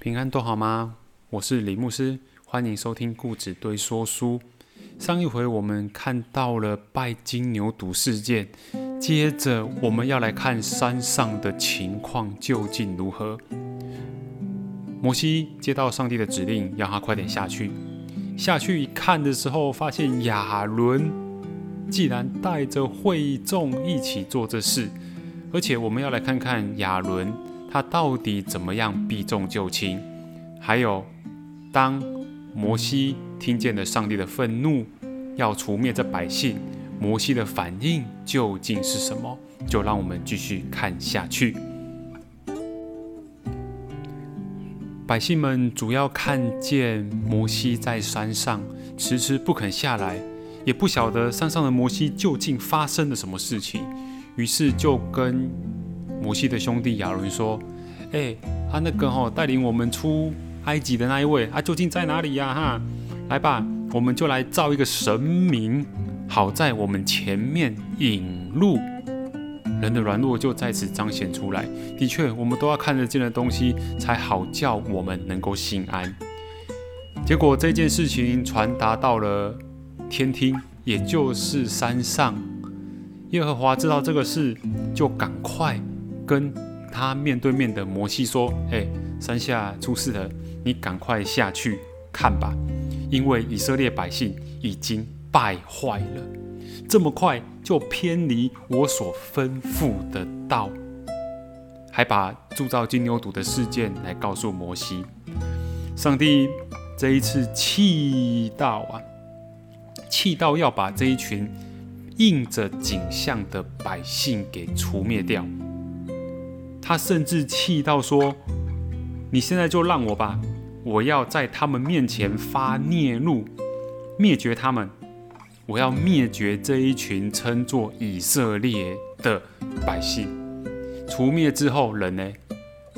平安都好吗？我是李牧师，欢迎收听故纸堆说书。上一回我们看到了拜金牛犊事件，接着我们要来看山上的情况究竟如何。摩西接到上帝的指令，要他快点下去。下去一看的时候，发现亚伦既然带着会众一起做这事，而且我们要来看看亚伦他到底怎么样避重就轻。还有，当摩西听见了上帝的愤怒，要除灭这百姓，摩西的反应究竟是什么？就让我们继续看下去。百姓们主要看见摩西在山上迟迟不肯下来，也不晓得山上的摩西究竟发生了什么事情，于是就跟摩西的兄弟亚伦说：“哎，他那个吼带领我们出埃及的那一位，他究竟在哪里呀？哈，来吧，我们就来造一个神明，好在我们前面引路。”人的软弱就在此彰显出来。的确，我们都要看得见的东西，才好叫我们能够心安。结果这件事情传达到了天听，也就是山上。耶和华知道这个事，就赶快跟他面对面的摩西说：“哎，山下出事了，你赶快下去看吧，因为以色列百姓已经败坏了。”这么快就偏离我所吩咐的道，还把铸造金牛犊的事件来告诉摩西。上帝这一次气到啊，气到要把这一群应着景象的百姓给除灭掉。他甚至气到说：“你现在就让我吧，我要在他们面前发孽怒，灭绝他们。”我要灭绝这一群称作以色列的百姓，除灭之后，人呢？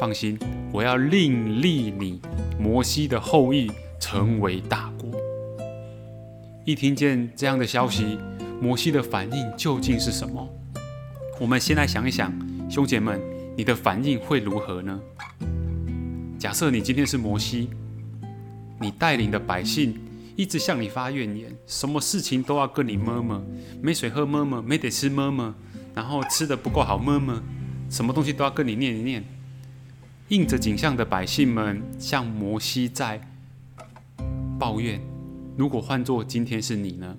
放心，我要另立你摩西的后裔成为大国。一听见这样的消息，摩西的反应究竟是什么？我们先来想一想，兄姐们，你的反应会如何呢？假设你今天是摩西，你带领的百姓。一直向你发怨言，什么事情都要跟你摸摸，没水喝摸摸，没得吃摸摸，然后吃的不够好摸摸，什么东西都要跟你念一念。应着景象的百姓们向摩西在抱怨：如果换做今天是你呢？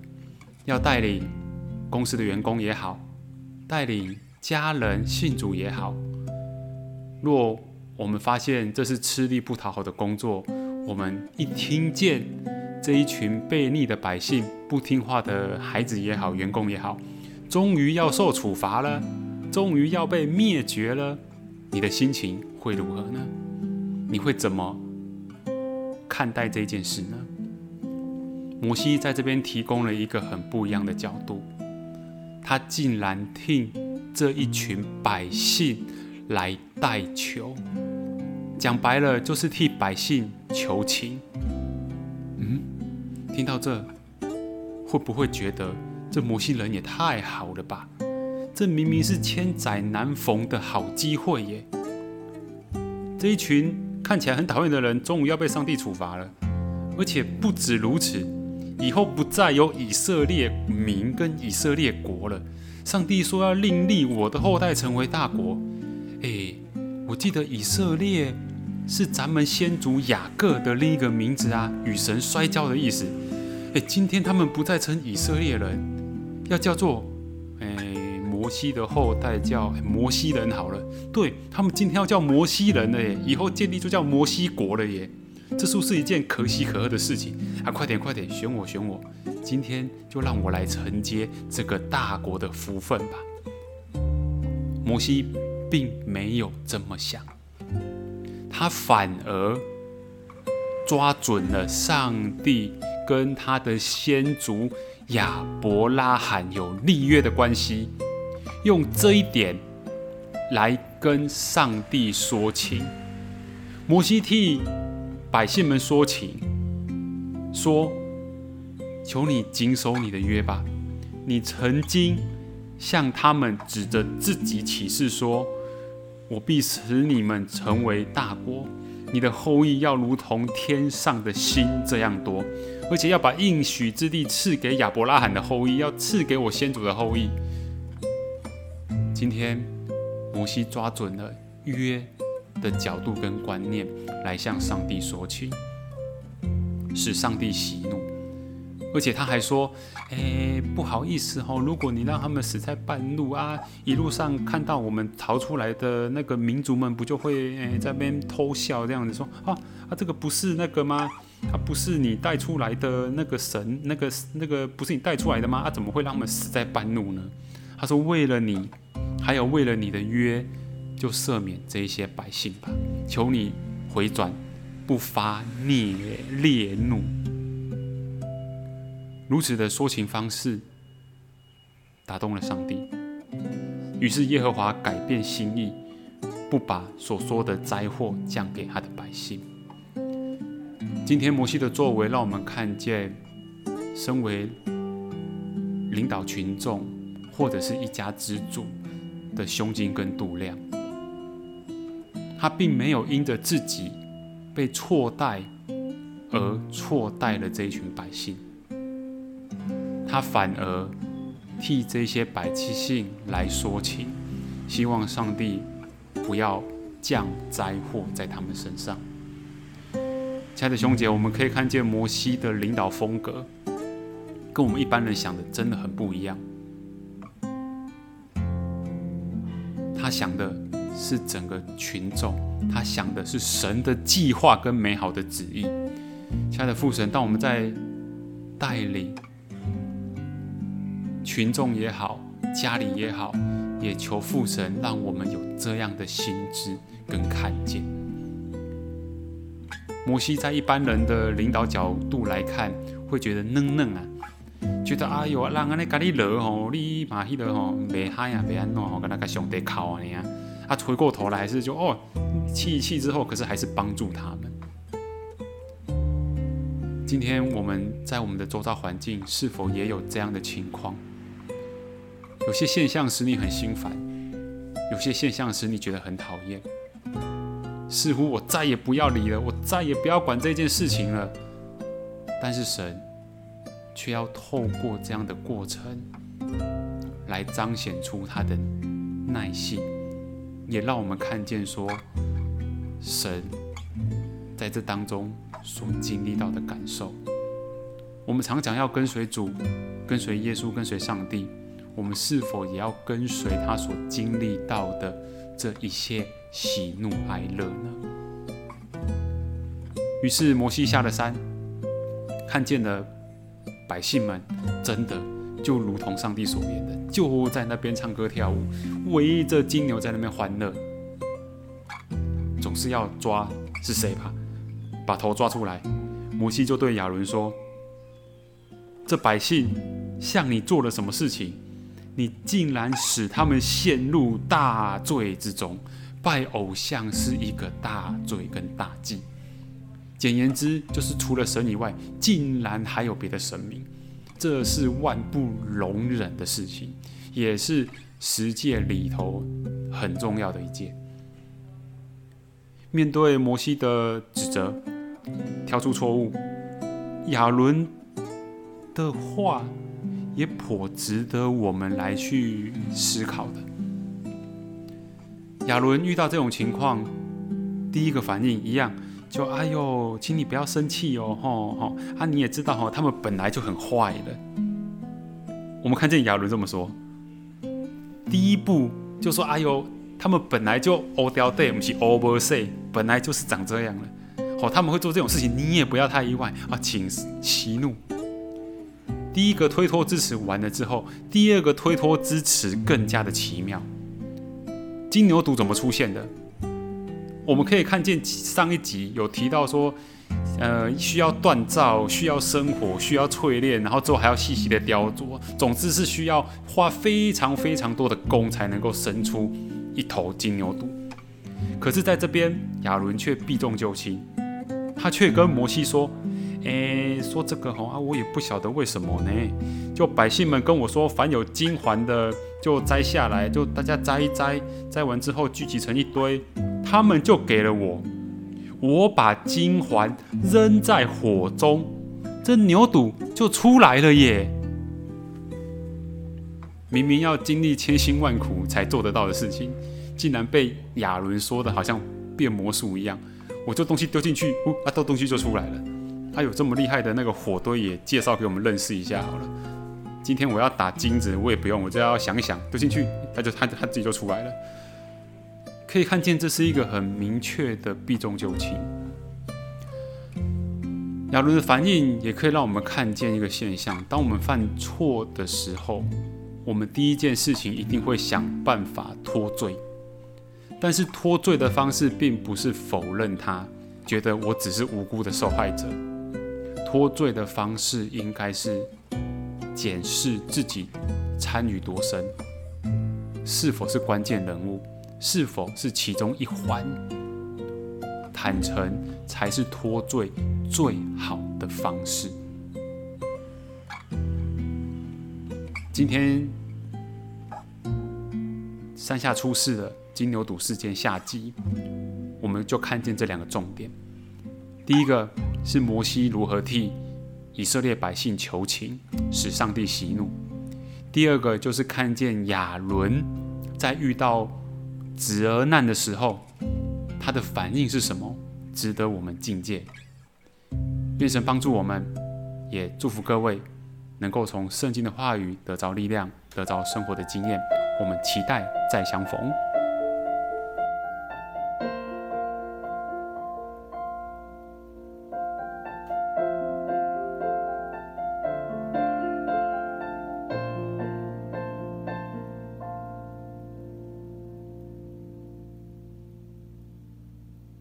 要带领公司的员工也好，带领家人信主也好，若我们发现这是吃力不讨好的工作，我们一听见。这一群悖逆的百姓，不听话的孩子也好，员工也好，终于要受处罚了，终于要被灭绝了，你的心情会如何呢？你会怎么看待这件事呢？摩西在这边提供了一个很不一样的角度，他竟然替这一群百姓来代求，讲白了就是替百姓求情。嗯听到这，会不会觉得这摩西人也太好了吧？这明明是千载难逢的好机会耶！这一群看起来很讨厌的人，终于要被上帝处罚了。而且不止如此，以后不再有以色列民跟以色列国了。上帝说要另立我的后代成为大国。哎，我记得以色列是咱们先祖雅各的另一个名字啊，与神摔跤的意思。哎，今天他们不再称以色列人，要叫做哎摩西的后代，叫摩西人好了。对他们今天要叫摩西人了耶，以后建立就叫摩西国了耶。这是不是一件可喜可贺的事情啊？快点快点，选我选我，今天就让我来承接这个大国的福分吧。摩西并没有这么想，他反而抓准了上帝。跟他的先祖亚伯拉罕有立约的关系，用这一点来跟上帝说情。摩西替百姓们说情，说：“求你谨守你的约吧。你曾经向他们指着自己起誓说：‘我必使你们成为大国，你的后裔要如同天上的星这样多，而且要把应许之地赐给亚伯拉罕的后裔，要赐给我先祖的后裔。今天摩西抓准了约的角度跟观念，来向上帝说情，使上帝喜怒。而且他还说：“哎，不好意思哦，如果你让他们死在半路啊，一路上看到我们逃出来的那个民族们，不就会哎在边偷笑这样子说啊啊，这个不是那个吗？啊，不是你带出来的那个神，那个那个不是你带出来的吗？啊，怎么会让他们死在半路呢？”他说：“为了你，还有为了你的约，就赦免这一些百姓吧，求你回转，不发孽烈怒。”如此的说情方式打动了上帝，于是耶和华改变心意，不把所说的灾祸降给他的百姓。今天摩西的作为，让我们看见，身为领导群众或者是一家之主的胸襟跟度量。他并没有因着自己被错待而错待了这一群百姓。他反而替这些百姓来说情，希望上帝不要降灾祸在他们身上。亲爱的兄姐，我们可以看见摩西的领导风格，跟我们一般人想的真的很不一样。他想的是整个群众，他想的是神的计划跟美好的旨意。亲爱的父神，当我们在带领。群众也好，家里也好，也求父神让我们有这样的心智跟看见。摩西在一般人的领导角度来看，会觉得嫩嫩啊，觉得哎呦，让安尼咖喱热吼，你马迄个吼，袂嗨啊，袂安怎吼，跟那个上帝靠啊你啊，啊，回过头来还是就哦，气一气之后，可是还是帮助他们。今天我们在我们的周遭环境，是否也有这样的情况？有些现象使你很心烦，有些现象使你觉得很讨厌，似乎我再也不要理了，我再也不要管这件事情了。但是神却要透过这样的过程，来彰显出他的耐性，也让我们看见说，神在这当中所经历到的感受。我们常讲要跟随主，跟随耶稣，跟随上帝。我们是否也要跟随他所经历到的这一切喜怒哀乐呢？于是摩西下了山，看见了百姓们，真的就如同上帝所言的，就在那边唱歌跳舞，围着金牛在那边欢乐。总是要抓是谁吧？把头抓出来。摩西就对亚伦说：“这百姓向你做了什么事情？”你竟然使他们陷入大罪之中，拜偶像是一个大罪跟大忌。简言之，就是除了神以外，竟然还有别的神明，这是万不容忍的事情，也是十诫里头很重要的一件。面对摩西的指责，挑出错误，亚伦的话。也颇值得我们来去思考的。亚伦遇到这种情况，第一个反应一样，就哎呦，请你不要生气哦，吼吼啊！你也知道哈，他们本来就很坏的。我们看见亚伦这么说，第一步就说哎呦，他们本来就 o d 对，不是 over say，本来就是长这样了。好，他们会做这种事情，你也不要太意外啊，请息怒。第一个推脱支持完了之后，第二个推脱支持更加的奇妙。金牛犊怎么出现的？我们可以看见上一集有提到说，呃，需要锻造，需要生火，需要淬炼，然后之后还要细细的雕琢。总之是需要花非常非常多的工才能够生出一头金牛犊。可是在这边，亚伦却避重就轻，他却跟摩西说。哎，说这个哈啊，我也不晓得为什么呢。就百姓们跟我说，凡有金环的就摘下来，就大家摘一摘，摘完之后聚集成一堆，他们就给了我。我把金环扔在火中，这牛肚就出来了耶！明明要经历千辛万苦才做得到的事情，竟然被亚伦说的好像变魔术一样。我这东西丢进去，呜，啊，这东西就出来了。他有这么厉害的那个火堆，也介绍给我们认识一下好了。今天我要打金子，我也不用，我只要想一想，丢进去，他就他他自己就出来了。可以看见，这是一个很明确的避重就轻。亚伦的反应也可以让我们看见一个现象：当我们犯错的时候，我们第一件事情一定会想办法脱罪。但是脱罪的方式并不是否认他，觉得我只是无辜的受害者。脱罪的方式应该是检视自己参与多深，是否是关键人物，是否是其中一环。坦诚才是脱罪最好的方式。今天山下出事了。金牛犊事件下集，我们就看见这两个重点。第一个是摩西如何替以色列百姓求情，使上帝息怒；第二个就是看见亚伦在遇到子儿难的时候，他的反应是什么，值得我们敬戒。愿神帮助我们，也祝福各位能够从圣经的话语得着力量，得着生活的经验。我们期待再相逢。